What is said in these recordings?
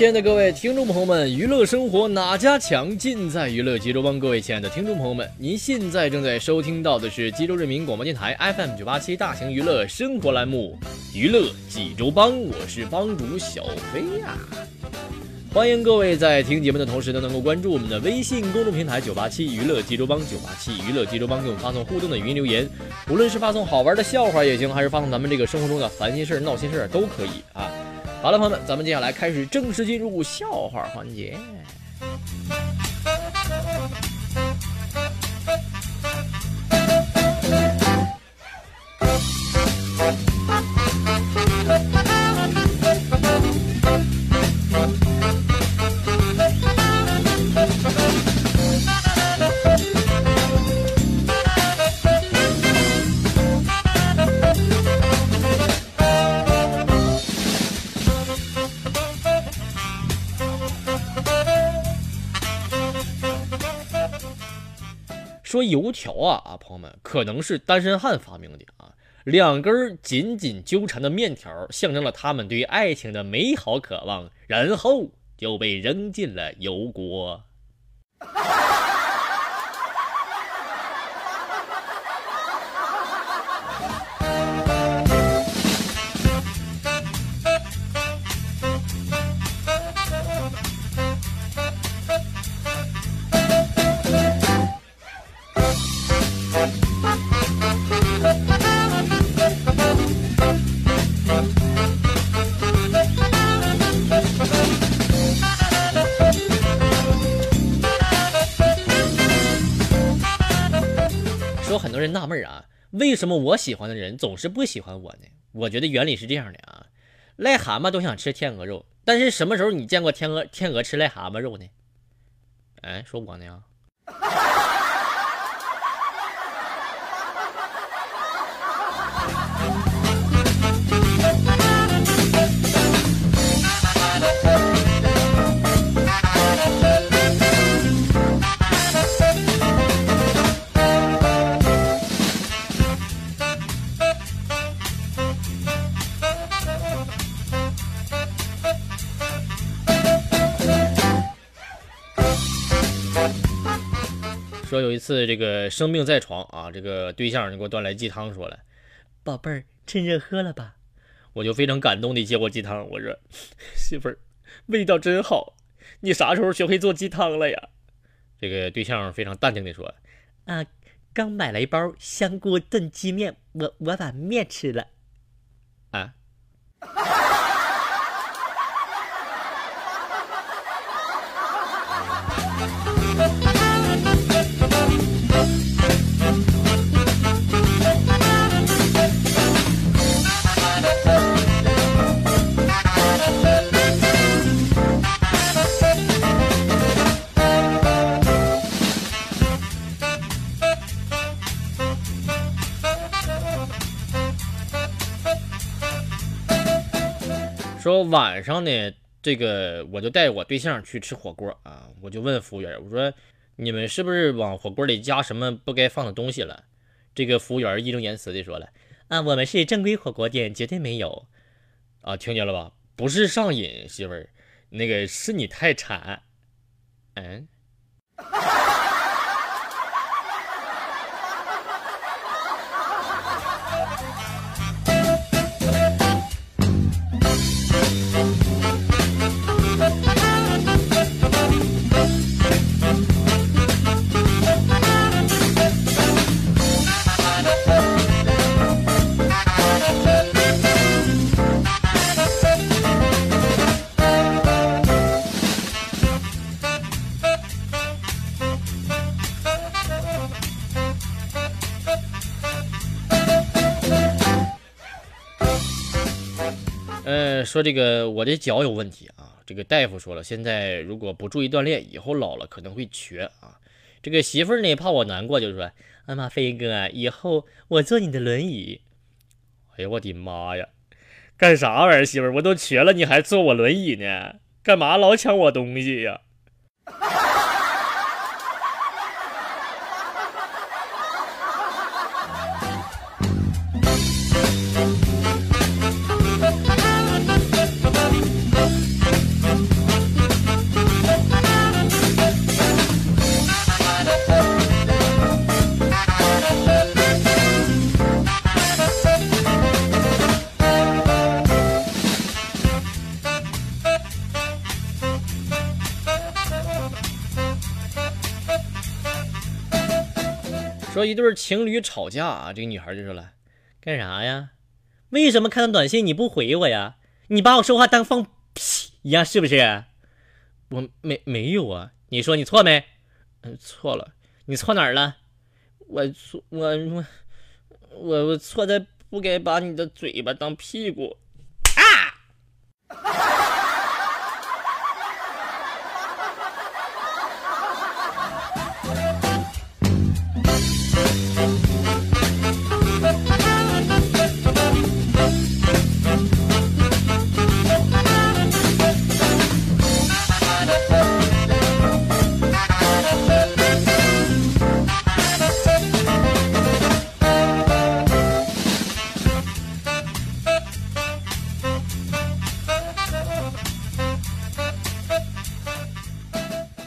亲爱的各位听众朋友们，娱乐生活哪家强，尽在娱乐济州帮。各位亲爱的听众朋友们，您现在正在收听到的是济州人民广播电台 FM 九八七大型娱乐生活栏目《娱乐济州帮》，我是帮主小飞呀、欢迎各位在听节目的同时呢，能够关注我们的微信公众平台九八七娱乐济州帮九八七娱乐济州帮，给我们发送互动的语音留言，无论是发送好玩的笑话也行，还是发送咱们这个生活中的烦心事儿、闹心事儿都可以啊。好了，朋友们，咱们接下来开始正式进入笑话环节。油条啊啊，朋友们，可能是单身汉发明的啊。两根紧紧纠缠的面条，象征了他们对爱情的美好渴望，然后就被扔进了油锅。为什么我喜欢的人总是不喜欢我呢？我觉得原理是这样的啊，癞蛤蟆都想吃天鹅肉，但是什么时候你见过天鹅天鹅吃癞蛤蟆肉呢？哎，说我呢？次这个生病在床啊，这个对象就给我端来鸡汤，说了：“宝贝儿，趁热喝了吧。”我就非常感动的接过鸡汤，我说：“媳妇儿，味道真好，你啥时候学会做鸡汤了呀？”这个对象非常淡定的说：“啊，刚买了一包香菇炖鸡面，我我把面吃了。”啊。晚上呢，这个我就带我对象去吃火锅啊，我就问服务员，我说你们是不是往火锅里加什么不该放的东西了？这个服务员义正言辞的说了，啊，我们是正规火锅店，绝对没有。啊，听见了吧？不是上瘾，媳妇儿，那个是你太馋。嗯。说这个我的脚有问题啊，这个大夫说了，现在如果不注意锻炼，以后老了可能会瘸啊。这个媳妇儿呢怕我难过，就说：“哎妈，飞哥，以后我坐你的轮椅。”哎呀，我的妈呀，干啥玩意儿？媳妇儿，我都瘸了，你还坐我轮椅呢？干嘛老抢我东西呀？说一对情侣吵架啊，这个女孩就说了：“干啥呀？为什么看到短信你不回我呀？你把我说话当放屁一样是不是？”我没没有啊，你说你错没？嗯，错了，你错哪儿了？我错我我我我错在不该把你的嘴巴当屁股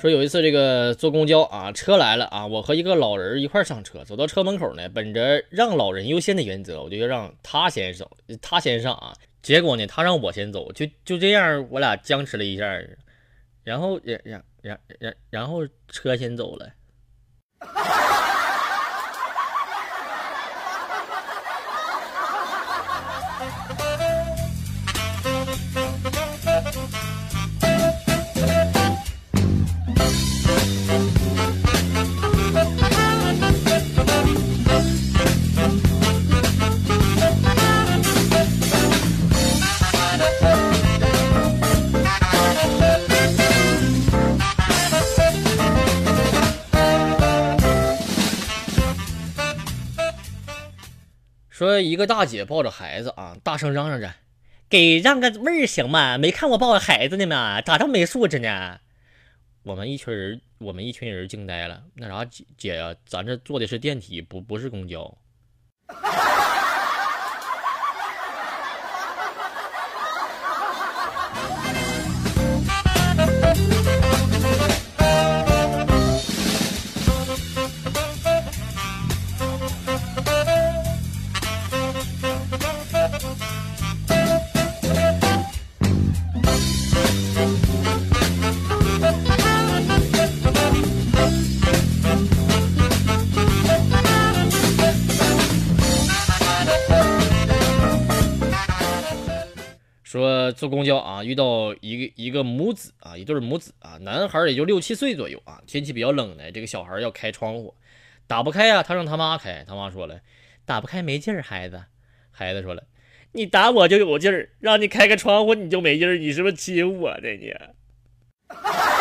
说有一次这个坐公交啊，车来了啊，我和一个老人一块上车，走到车门口呢，本着让老人优先的原则，我就要让他先走，他先上啊。结果呢，他让我先走，就就这样，我俩僵持了一下，然后然然然然然后车先走了。说一个大姐抱着孩子啊，大声嚷嚷着：“给让个位儿行吗？没看我抱着孩子呢吗？咋这么没素质呢？”我们一群人，我们一群人惊呆了。那啥，姐姐呀，咱这坐的是电梯，不不是公交。说坐公交啊，遇到一个一个母子啊，一对母子啊，男孩也就六七岁左右啊，天气比较冷呢，这个小孩要开窗户，打不开啊，他让他妈开，他妈说了，打不开没劲儿，孩子，孩子说了，你打我就有劲儿，让你开个窗户你就没劲儿，你是不是欺负我呢你？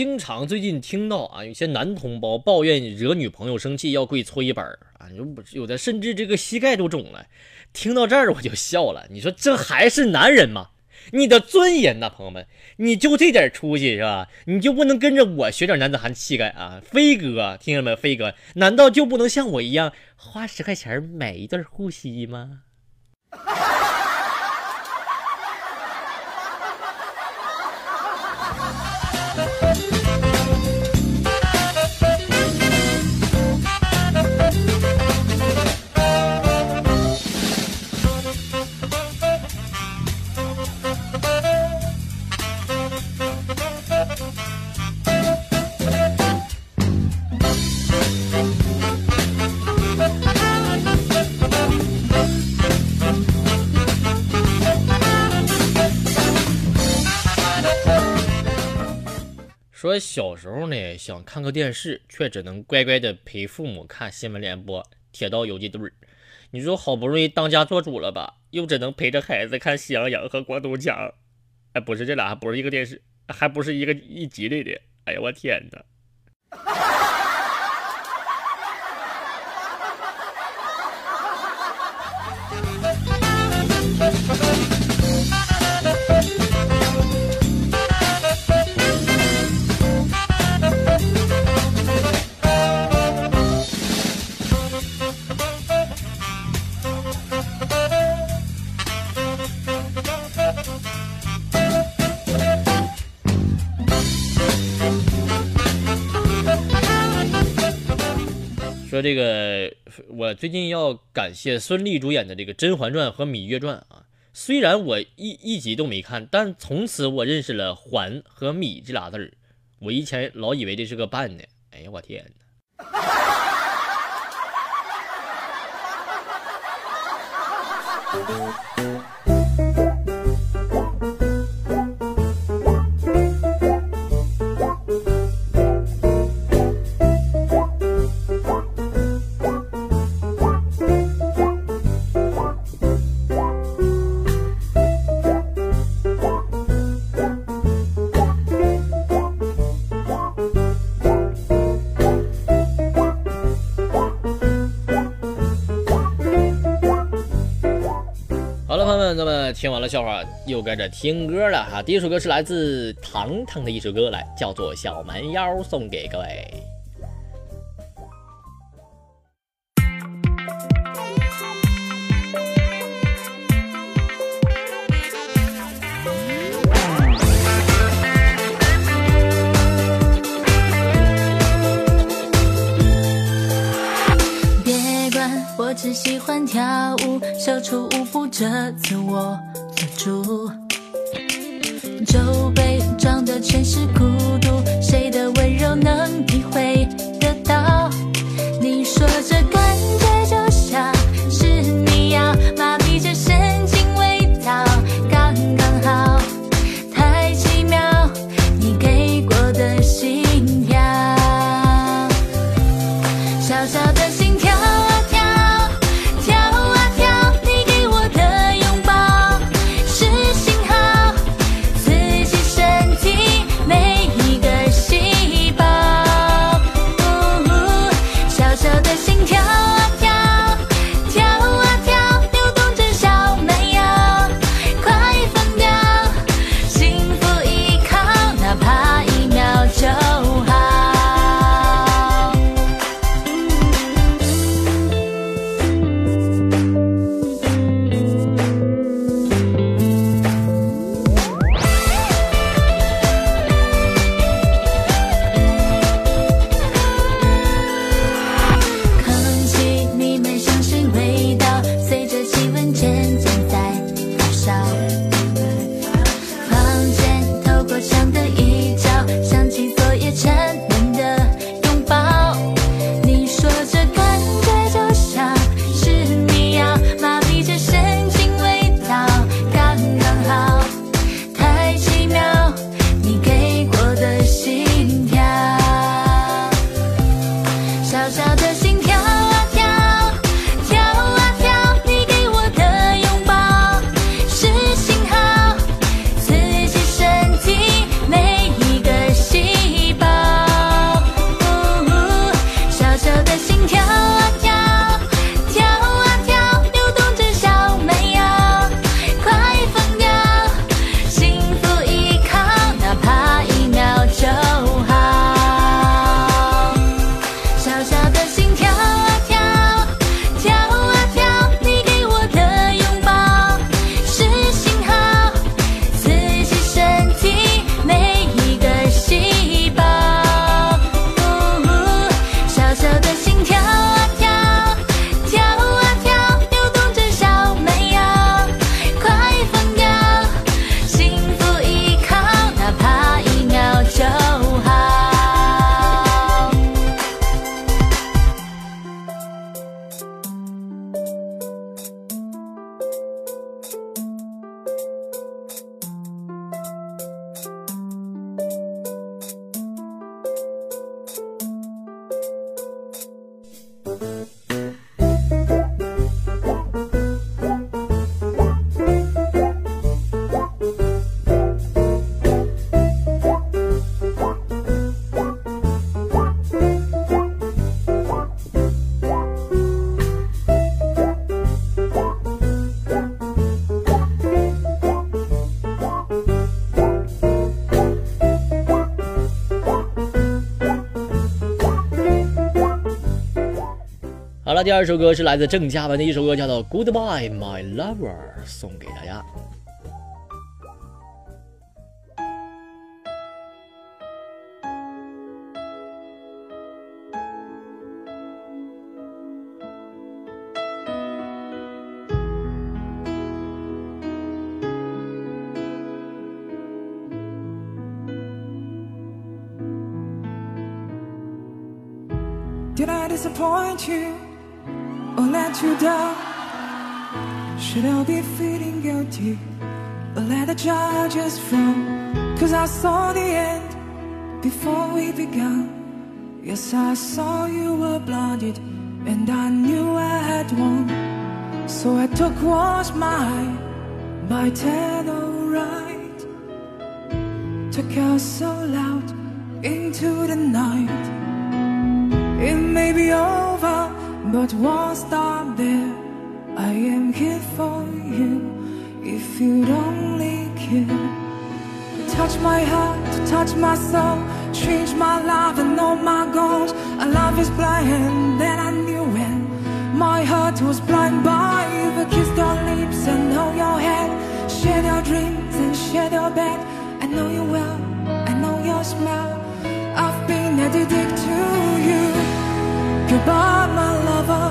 经常最近听到啊，有些男同胞抱怨惹女朋友生气要跪搓衣板啊，有有的甚至这个膝盖都肿了。听到这儿我就笑了，你说这还是男人吗？你的尊严呐，朋友们，你就这点出息是吧？你就不能跟着我学点男子汉气概啊？飞哥，听见没有？飞哥，难道就不能像我一样花十块钱买一对护膝吗？我小时候呢，想看个电视，却只能乖乖的陪父母看新闻联播、铁道游击队。你说好不容易当家做主了吧，又只能陪着孩子看《喜羊羊》和《光头强》。哎，不是，这俩还不是一个电视，还不是一个一集里的。哎呀，我天哪！这个，我最近要感谢孙俪主演的这个《甄嬛传》和《芈月传》啊。虽然我一一集都没看，但从此我认识了“嬛”和“芈”这俩字儿。我以前老以为这是个扮的。哎呀，我天哪！听完了笑话，又跟着听歌了哈。第一首歌是来自糖糖的一首歌，来叫做《小蛮腰》，送给各位。别管，我只喜欢跳舞，秀出舞步这次我好了，第二首歌是来自郑嘉文的一首歌，叫做《Goodbye My Lover》，送给大家。Did I disappoint you you down? Should I be feeling guilty or let the judges frown? Cause I saw the end before we began. Yes, I saw you were blinded and I knew I had won. So I took what's mine my ten right. Took us so loud into the night. It may be over, but won't stop there. I am here for you if you'd only care. Touch my heart, touch my soul, change my life and all my goals. A love is blind, then I knew when my heart was blind by the kiss your lips and hold your head, share your dreams and share your bed. I know you well, I know your smile. I've been addicted to you. Goodbye, my lover.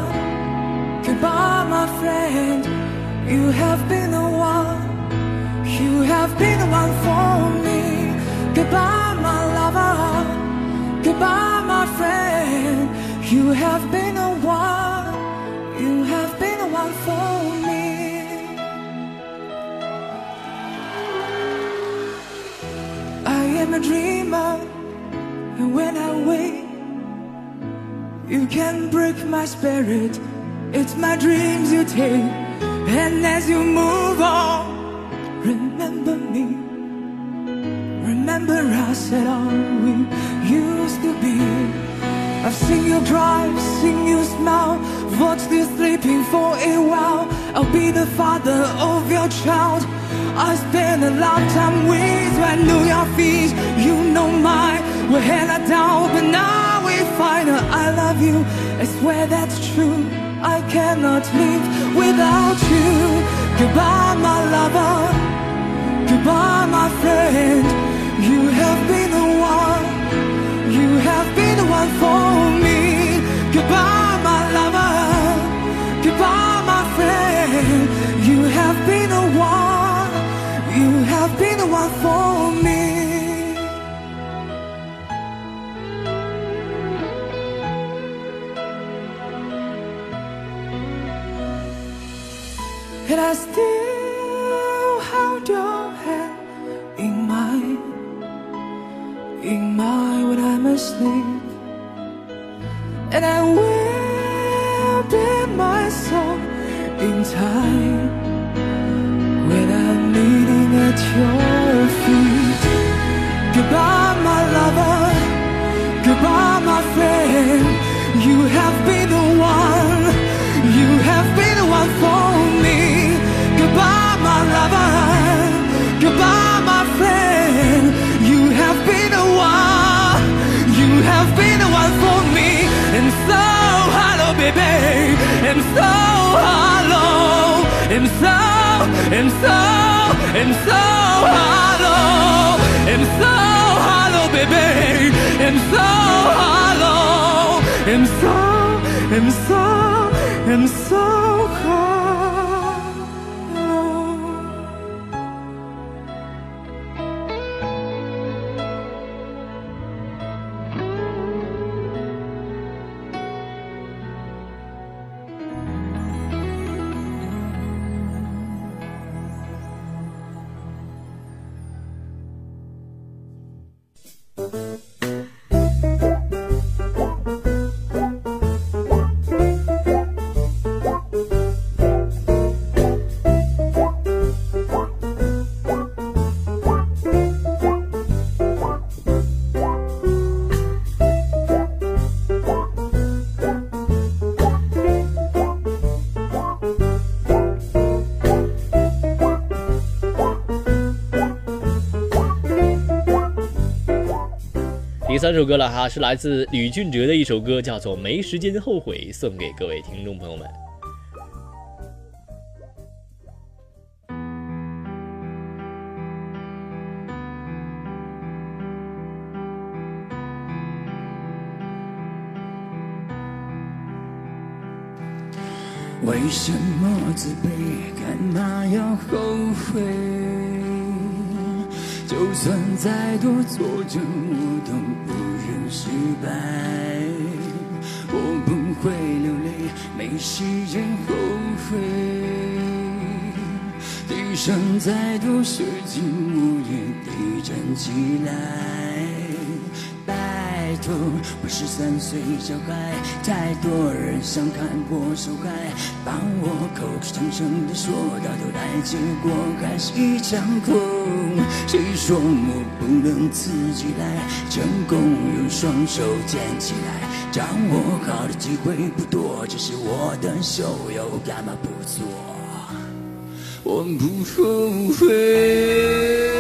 Goodbye, my friend. You have been the one. You have been the one for me. Goodbye, my lover. Goodbye, my friend. You have been the one. You have been the one for me. I am a dreamer, and when you can break my spirit. It's my dreams you take, and as you move on, remember me. Remember us and all we used to be. I've seen you cry, seen you smile, watched you sleeping for a while. I'll be the father of your child. I spent a lifetime with you. I knew your feet, you know mine. We held her down, but now we find her. I love you, I swear that's true. I cannot live without you. Goodbye, my lover. Goodbye, my friend. You have been the one. You have been the one for me. Goodbye, my lover. Goodbye, my friend. You have been the one. You have been the one for me. And I still hold your hand in mine, in mine when I'm asleep. And I will bend my soul in time when I'm kneeling at your feet. Goodbye, my lover. Goodbye, my friend. You have been and so, and so hello. And so hello, baby. And so hello. And so, and so, and so 三首歌了哈，是来自吕俊哲的一首歌，叫做《没时间后悔》，送给各位听众朋友们。为什么自卑？干嘛要后悔？就算再多挫折，我都不认失败。我不会流泪，没时间后悔。地上再多血迹，我也得站起来。拜托，不是三岁小孩，太多人想看我受害，帮我口口声声的说到头来，结果还是一场空。谁说我不能自己来？成功用双手捡起来，掌握好的机会不多，这是我的秀，又干嘛不做？我不后悔。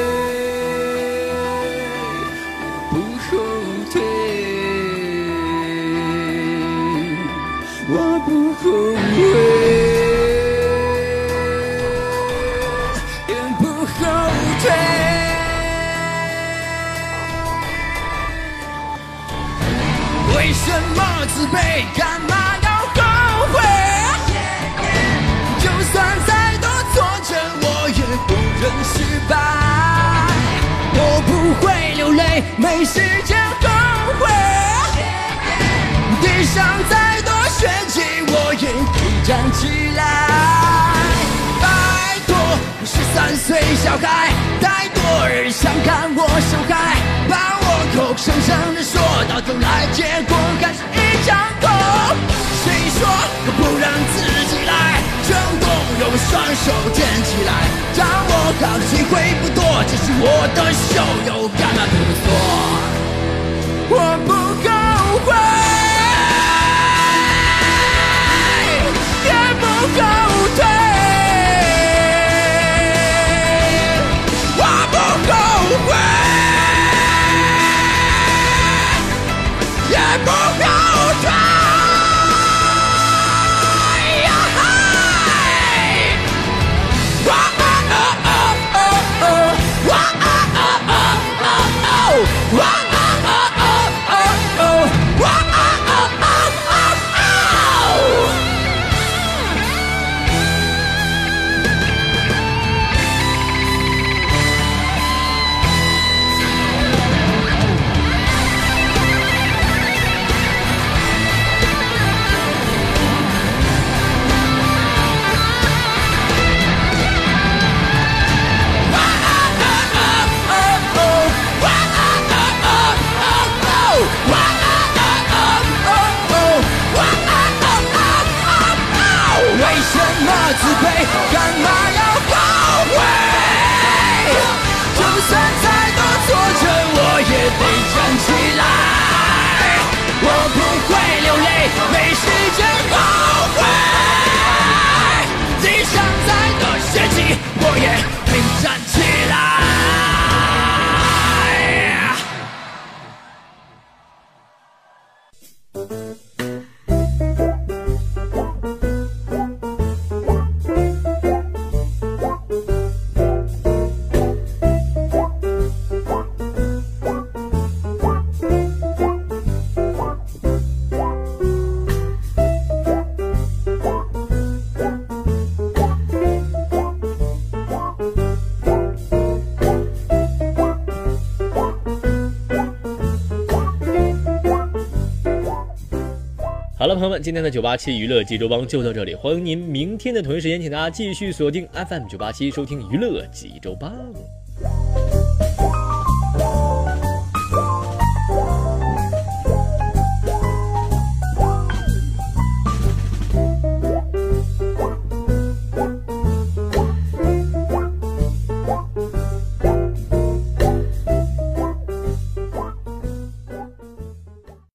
为什么自卑？干嘛要后悔？就算再多挫折，我也不认失败。我不会流泪，没时间后悔。地上再多血迹，我也得站起来。拜托，我是三岁小孩，太多人想看我受害，口口声声的说到头来，结果还是一张空。谁说我不让自己来？成功用双手捡起来，掌握好的机会不多，这是我的秀，又干嘛不做？我不朋友们，今天的九八七娱乐济州帮就到这里，欢迎您明天的同一时间，请大家继续锁定 FM 九八七收听娱乐济州帮。